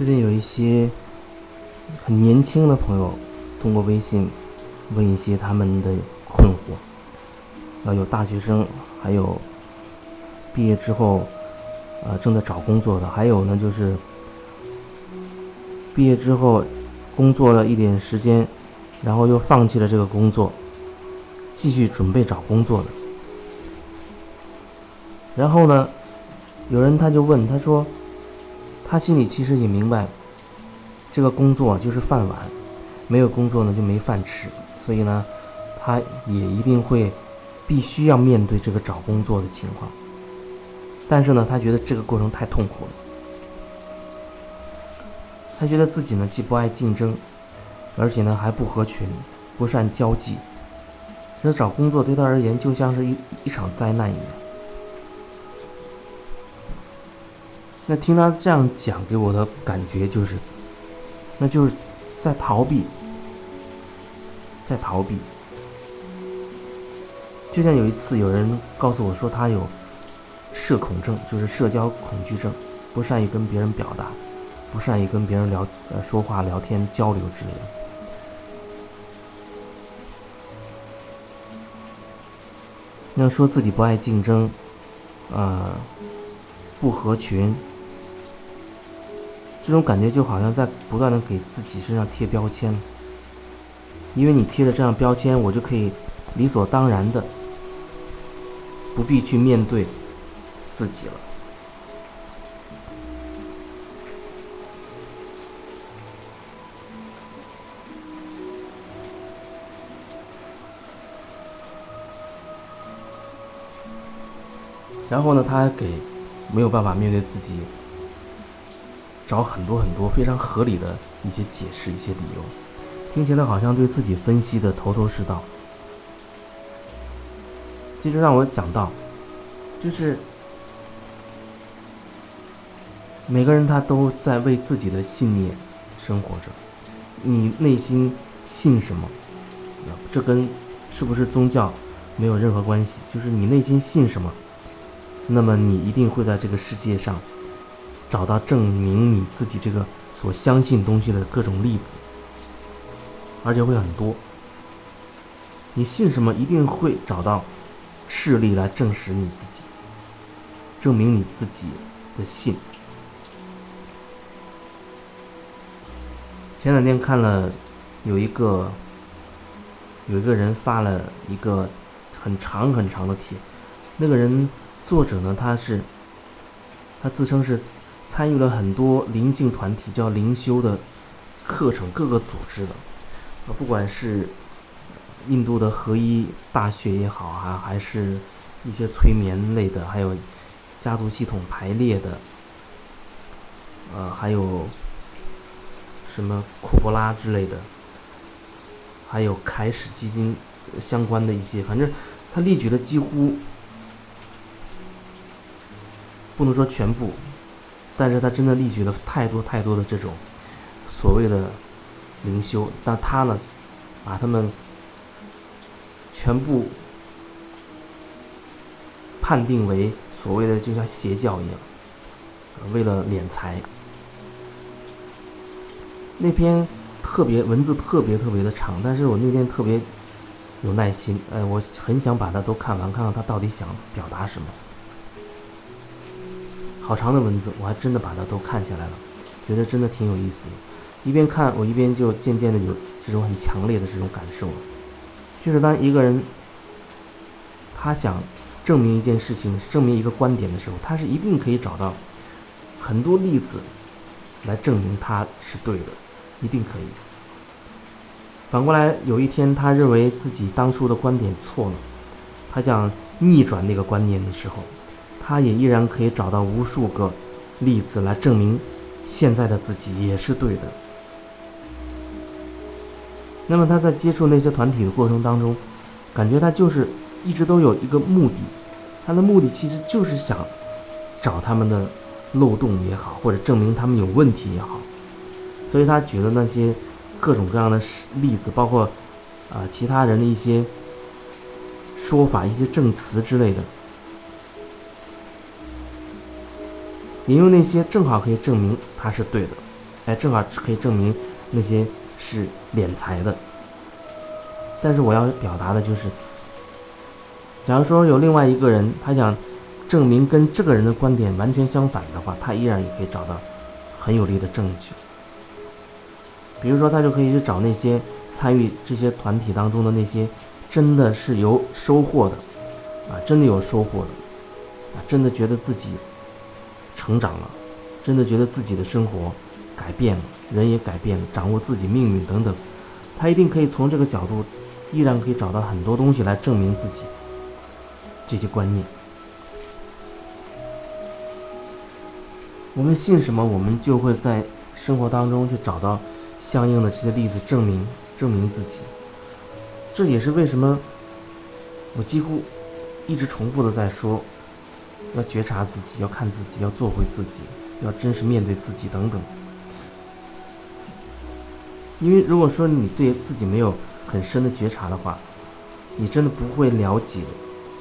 最近有一些很年轻的朋友通过微信问一些他们的困惑，啊，有大学生，还有毕业之后呃正在找工作的，还有呢就是毕业之后工作了一点时间，然后又放弃了这个工作，继续准备找工作的。然后呢，有人他就问他说。他心里其实也明白，这个工作就是饭碗，没有工作呢就没饭吃，所以呢，他也一定会必须要面对这个找工作的情况。但是呢，他觉得这个过程太痛苦了，他觉得自己呢既不爱竞争，而且呢还不合群，不善交际，这找工作对他而言就像是一一场灾难一样。那听他这样讲，给我的感觉就是，那就是在逃避，在逃避。就像有一次有人告诉我说他有社恐症，就是社交恐惧症，不善于跟别人表达，不善于跟别人聊呃说话、聊天、交流之类的。那说自己不爱竞争，呃，不合群。这种感觉就好像在不断的给自己身上贴标签，因为你贴了这样标签，我就可以理所当然的不必去面对自己了。然后呢，他还给没有办法面对自己。找很多很多非常合理的一些解释、一些理由，听起来好像对自己分析的头头是道。其实让我想到，就是每个人他都在为自己的信念生活着。你内心信什么？这跟是不是宗教没有任何关系。就是你内心信什么，那么你一定会在这个世界上。找到证明你自己这个所相信东西的各种例子，而且会很多。你信什么，一定会找到事例来证实你自己，证明你自己的信。前两天看了有一个有一个人发了一个很长很长的帖，那个人作者呢，他是他自称是。参与了很多灵性团体叫灵修的课程，各个组织的，啊，不管是印度的合一大学也好啊，还是一些催眠类的，还有家族系统排列的，呃，还有什么库珀拉之类的，还有凯史基金相关的一些，反正他列举的几乎不能说全部。但是他真的列举了太多太多的这种所谓的灵修，但他呢，把他们全部判定为所谓的就像邪教一样，为了敛财。那篇特别文字特别特别的长，但是我那天特别有耐心，哎，我很想把它都看完，看看他到底想表达什么。好长的文字，我还真的把它都看下来了，觉得真的挺有意思的。一边看，我一边就渐渐的有这种很强烈的这种感受了。就是当一个人他想证明一件事情、证明一个观点的时候，他是一定可以找到很多例子来证明他是对的，一定可以。反过来，有一天他认为自己当初的观点错了，他想逆转那个观念的时候。他也依然可以找到无数个例子来证明现在的自己也是对的。那么他在接触那些团体的过程当中，感觉他就是一直都有一个目的，他的目的其实就是想找他们的漏洞也好，或者证明他们有问题也好。所以他举的那些各种各样的例子，包括啊其他人的一些说法、一些证词之类的。引用那些正好可以证明他是对的，哎，正好可以证明那些是敛财的。但是我要表达的就是，假如说有另外一个人，他想证明跟这个人的观点完全相反的话，他依然也可以找到很有力的证据。比如说，他就可以去找那些参与这些团体当中的那些真的是有收获的，啊，真的有收获的，啊，真的觉得自己成长了，真的觉得自己的生活改变了，人也改变了，掌握自己命运等等，他一定可以从这个角度。依然可以找到很多东西来证明自己这些观念。我们信什么，我们就会在生活当中去找到相应的这些例子证明证明自己。这也是为什么我几乎一直重复的在说，要觉察自己，要看自己，要做回自己，要真实面对自己等等。因为如果说你对自己没有，很深的觉察的话，你真的不会了解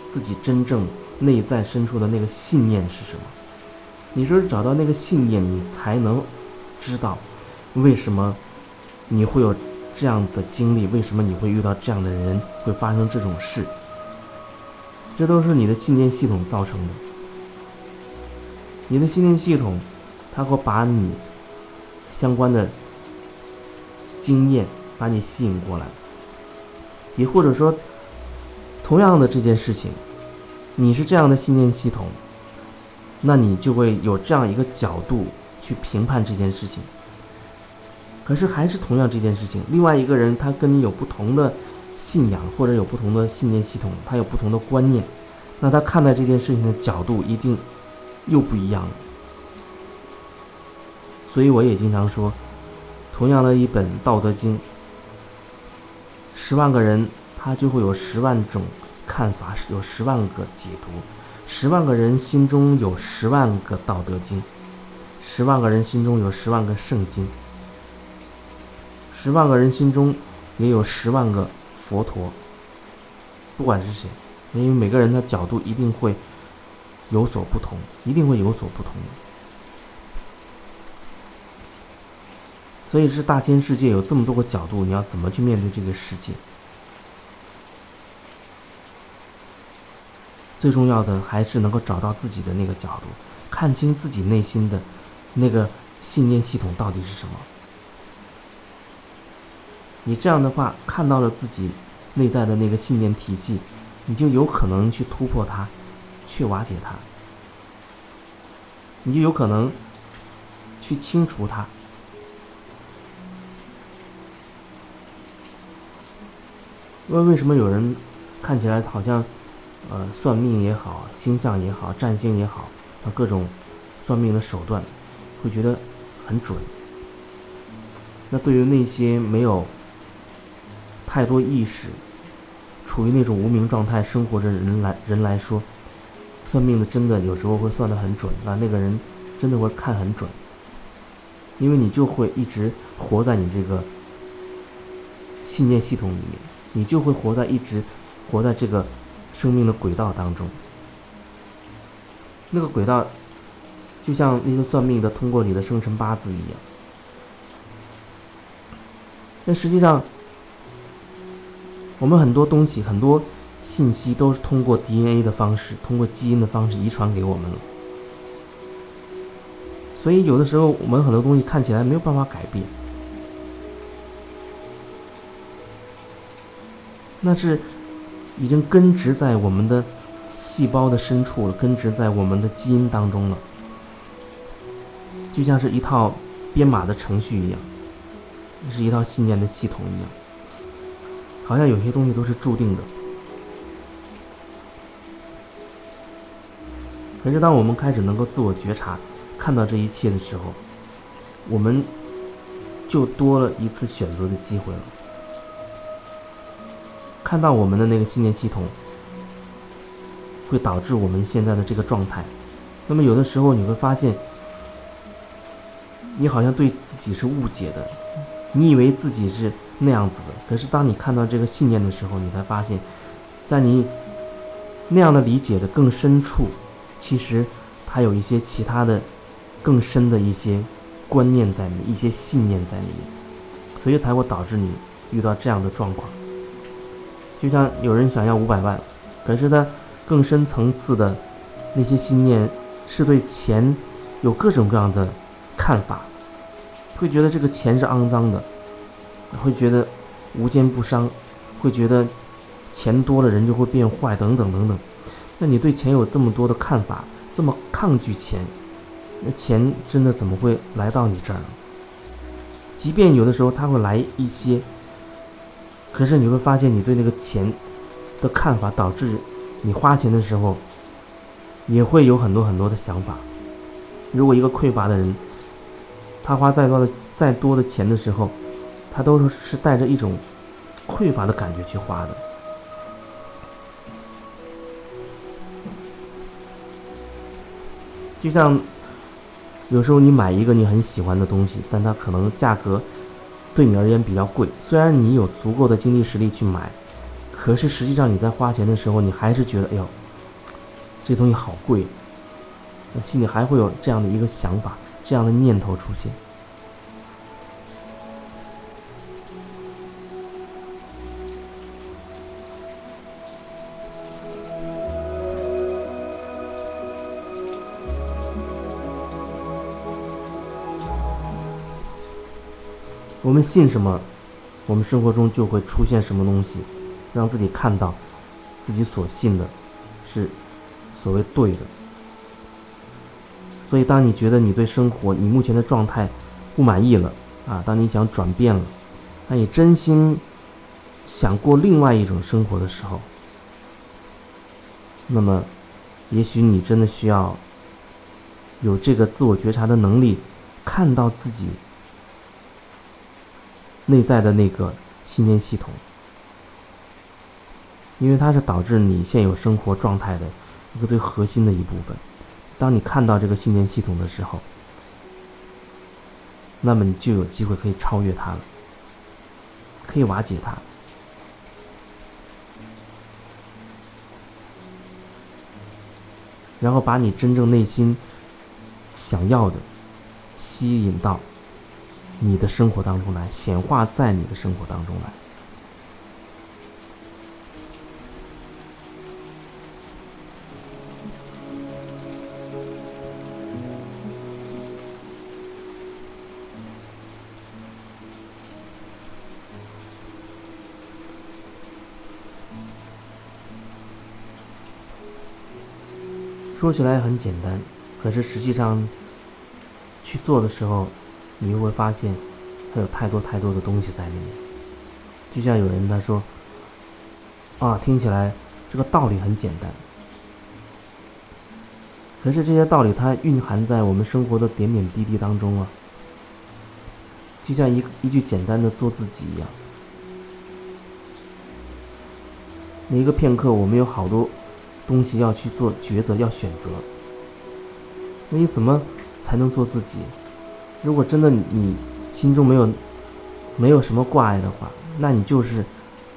自己真正内在深处的那个信念是什么。你说找到那个信念，你才能知道为什么你会有这样的经历，为什么你会遇到这样的人，会发生这种事。这都是你的信念系统造成的。你的信念系统，它会把你相关的经验把你吸引过来。也或者说，同样的这件事情，你是这样的信念系统，那你就会有这样一个角度去评判这件事情。可是还是同样这件事情，另外一个人他跟你有不同的信仰或者有不同的信念系统，他有不同的观念，那他看待这件事情的角度一定又不一样了。所以我也经常说，同样的一本《道德经》。十万个人，他就会有十万种看法，有十万个解读。十万个人心中有十万个《道德经》，十万个人心中有十万个圣经，十万个人心中也有十万个佛陀。不管是谁，因为每个人的角度一定会有所不同，一定会有所不同。所以是大千世界有这么多个角度，你要怎么去面对这个世界？最重要的还是能够找到自己的那个角度，看清自己内心的那个信念系统到底是什么。你这样的话，看到了自己内在的那个信念体系，你就有可能去突破它，去瓦解它，你就有可能去清除它。为为什么有人看起来好像，呃，算命也好，星象也好，占星也好，他各种算命的手段，会觉得很准？那对于那些没有太多意识、处于那种无名状态生活的人来人来说，算命的真的有时候会算得很准，啊那个人真的会看很准，因为你就会一直活在你这个信念系统里面。你就会活在一直活在这个生命的轨道当中。那个轨道就像那些算命的通过你的生辰八字一样。但实际上，我们很多东西、很多信息都是通过 DNA 的方式、通过基因的方式遗传给我们了。所以有的时候，我们很多东西看起来没有办法改变。那是已经根植在我们的细胞的深处了，根植在我们的基因当中了，就像是一套编码的程序一样，是一套信念的系统一样，好像有些东西都是注定的。可是，当我们开始能够自我觉察，看到这一切的时候，我们就多了一次选择的机会了。看到我们的那个信念系统，会导致我们现在的这个状态。那么有的时候你会发现，你好像对自己是误解的，你以为自己是那样子的。可是当你看到这个信念的时候，你才发现，在你那样的理解的更深处，其实它有一些其他的、更深的一些观念在里面，一些信念在里面，所以才会导致你遇到这样的状况。就像有人想要五百万，可是他更深层次的那些信念是对钱有各种各样的看法，会觉得这个钱是肮脏的，会觉得无奸不商，会觉得钱多了人就会变坏，等等等等。那你对钱有这么多的看法，这么抗拒钱？那钱真的怎么会来到你这儿呢？即便有的时候他会来一些，可是你会发现你对那个钱的看法，导致你花钱的时候也会有很多很多的想法。如果一个匮乏的人，他花再多的再多的钱的时候，他都是带着一种匮乏的感觉去花的。就像。有时候你买一个你很喜欢的东西，但它可能价格对你而言比较贵。虽然你有足够的经济实力去买，可是实际上你在花钱的时候，你还是觉得，哎呦，这东西好贵，心里还会有这样的一个想法，这样的念头出现。我们信什么，我们生活中就会出现什么东西，让自己看到自己所信的是所谓对的。所以，当你觉得你对生活、你目前的状态不满意了啊，当你想转变了，当你真心想过另外一种生活的时候，那么，也许你真的需要有这个自我觉察的能力，看到自己。内在的那个信念系统，因为它是导致你现有生活状态的一个最核心的一部分。当你看到这个信念系统的时候，那么你就有机会可以超越它了，可以瓦解它，然后把你真正内心想要的吸引到。你的生活当中来显化在你的生活当中来。说起来很简单，可是实际上去做的时候。你又会发现，它有太多太多的东西在里面。就像有人他说：“啊，听起来这个道理很简单。”可是这些道理它蕴含在我们生活的点点滴滴当中啊。就像一一句简单的“做自己”一样。每一个片刻，我们有好多东西要去做抉择，要选择。那你怎么才能做自己？如果真的你心中没有没有什么挂碍的话，那你就是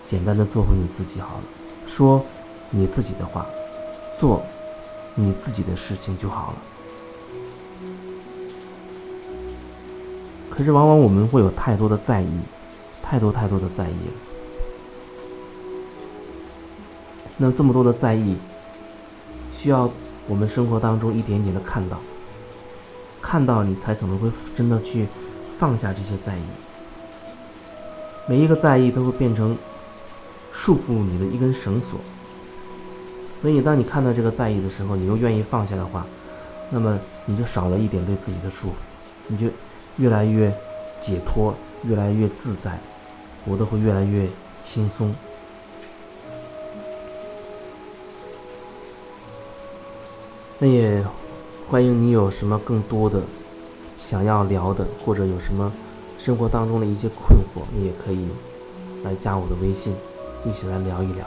简单的做回你自己好了，说你自己的话，做你自己的事情就好了。可是往往我们会有太多的在意，太多太多的在意了。那这么多的在意，需要我们生活当中一点点的看到。看到你才可能会真的去放下这些在意，每一个在意都会变成束缚你的一根绳索。所以，当你看到这个在意的时候，你又愿意放下的话，那么你就少了一点对自己的束缚，你就越来越解脱，越来越自在，活得会越来越轻松。那也。欢迎你有什么更多的想要聊的，或者有什么生活当中的一些困惑，你也可以来加我的微信，一起来聊一聊。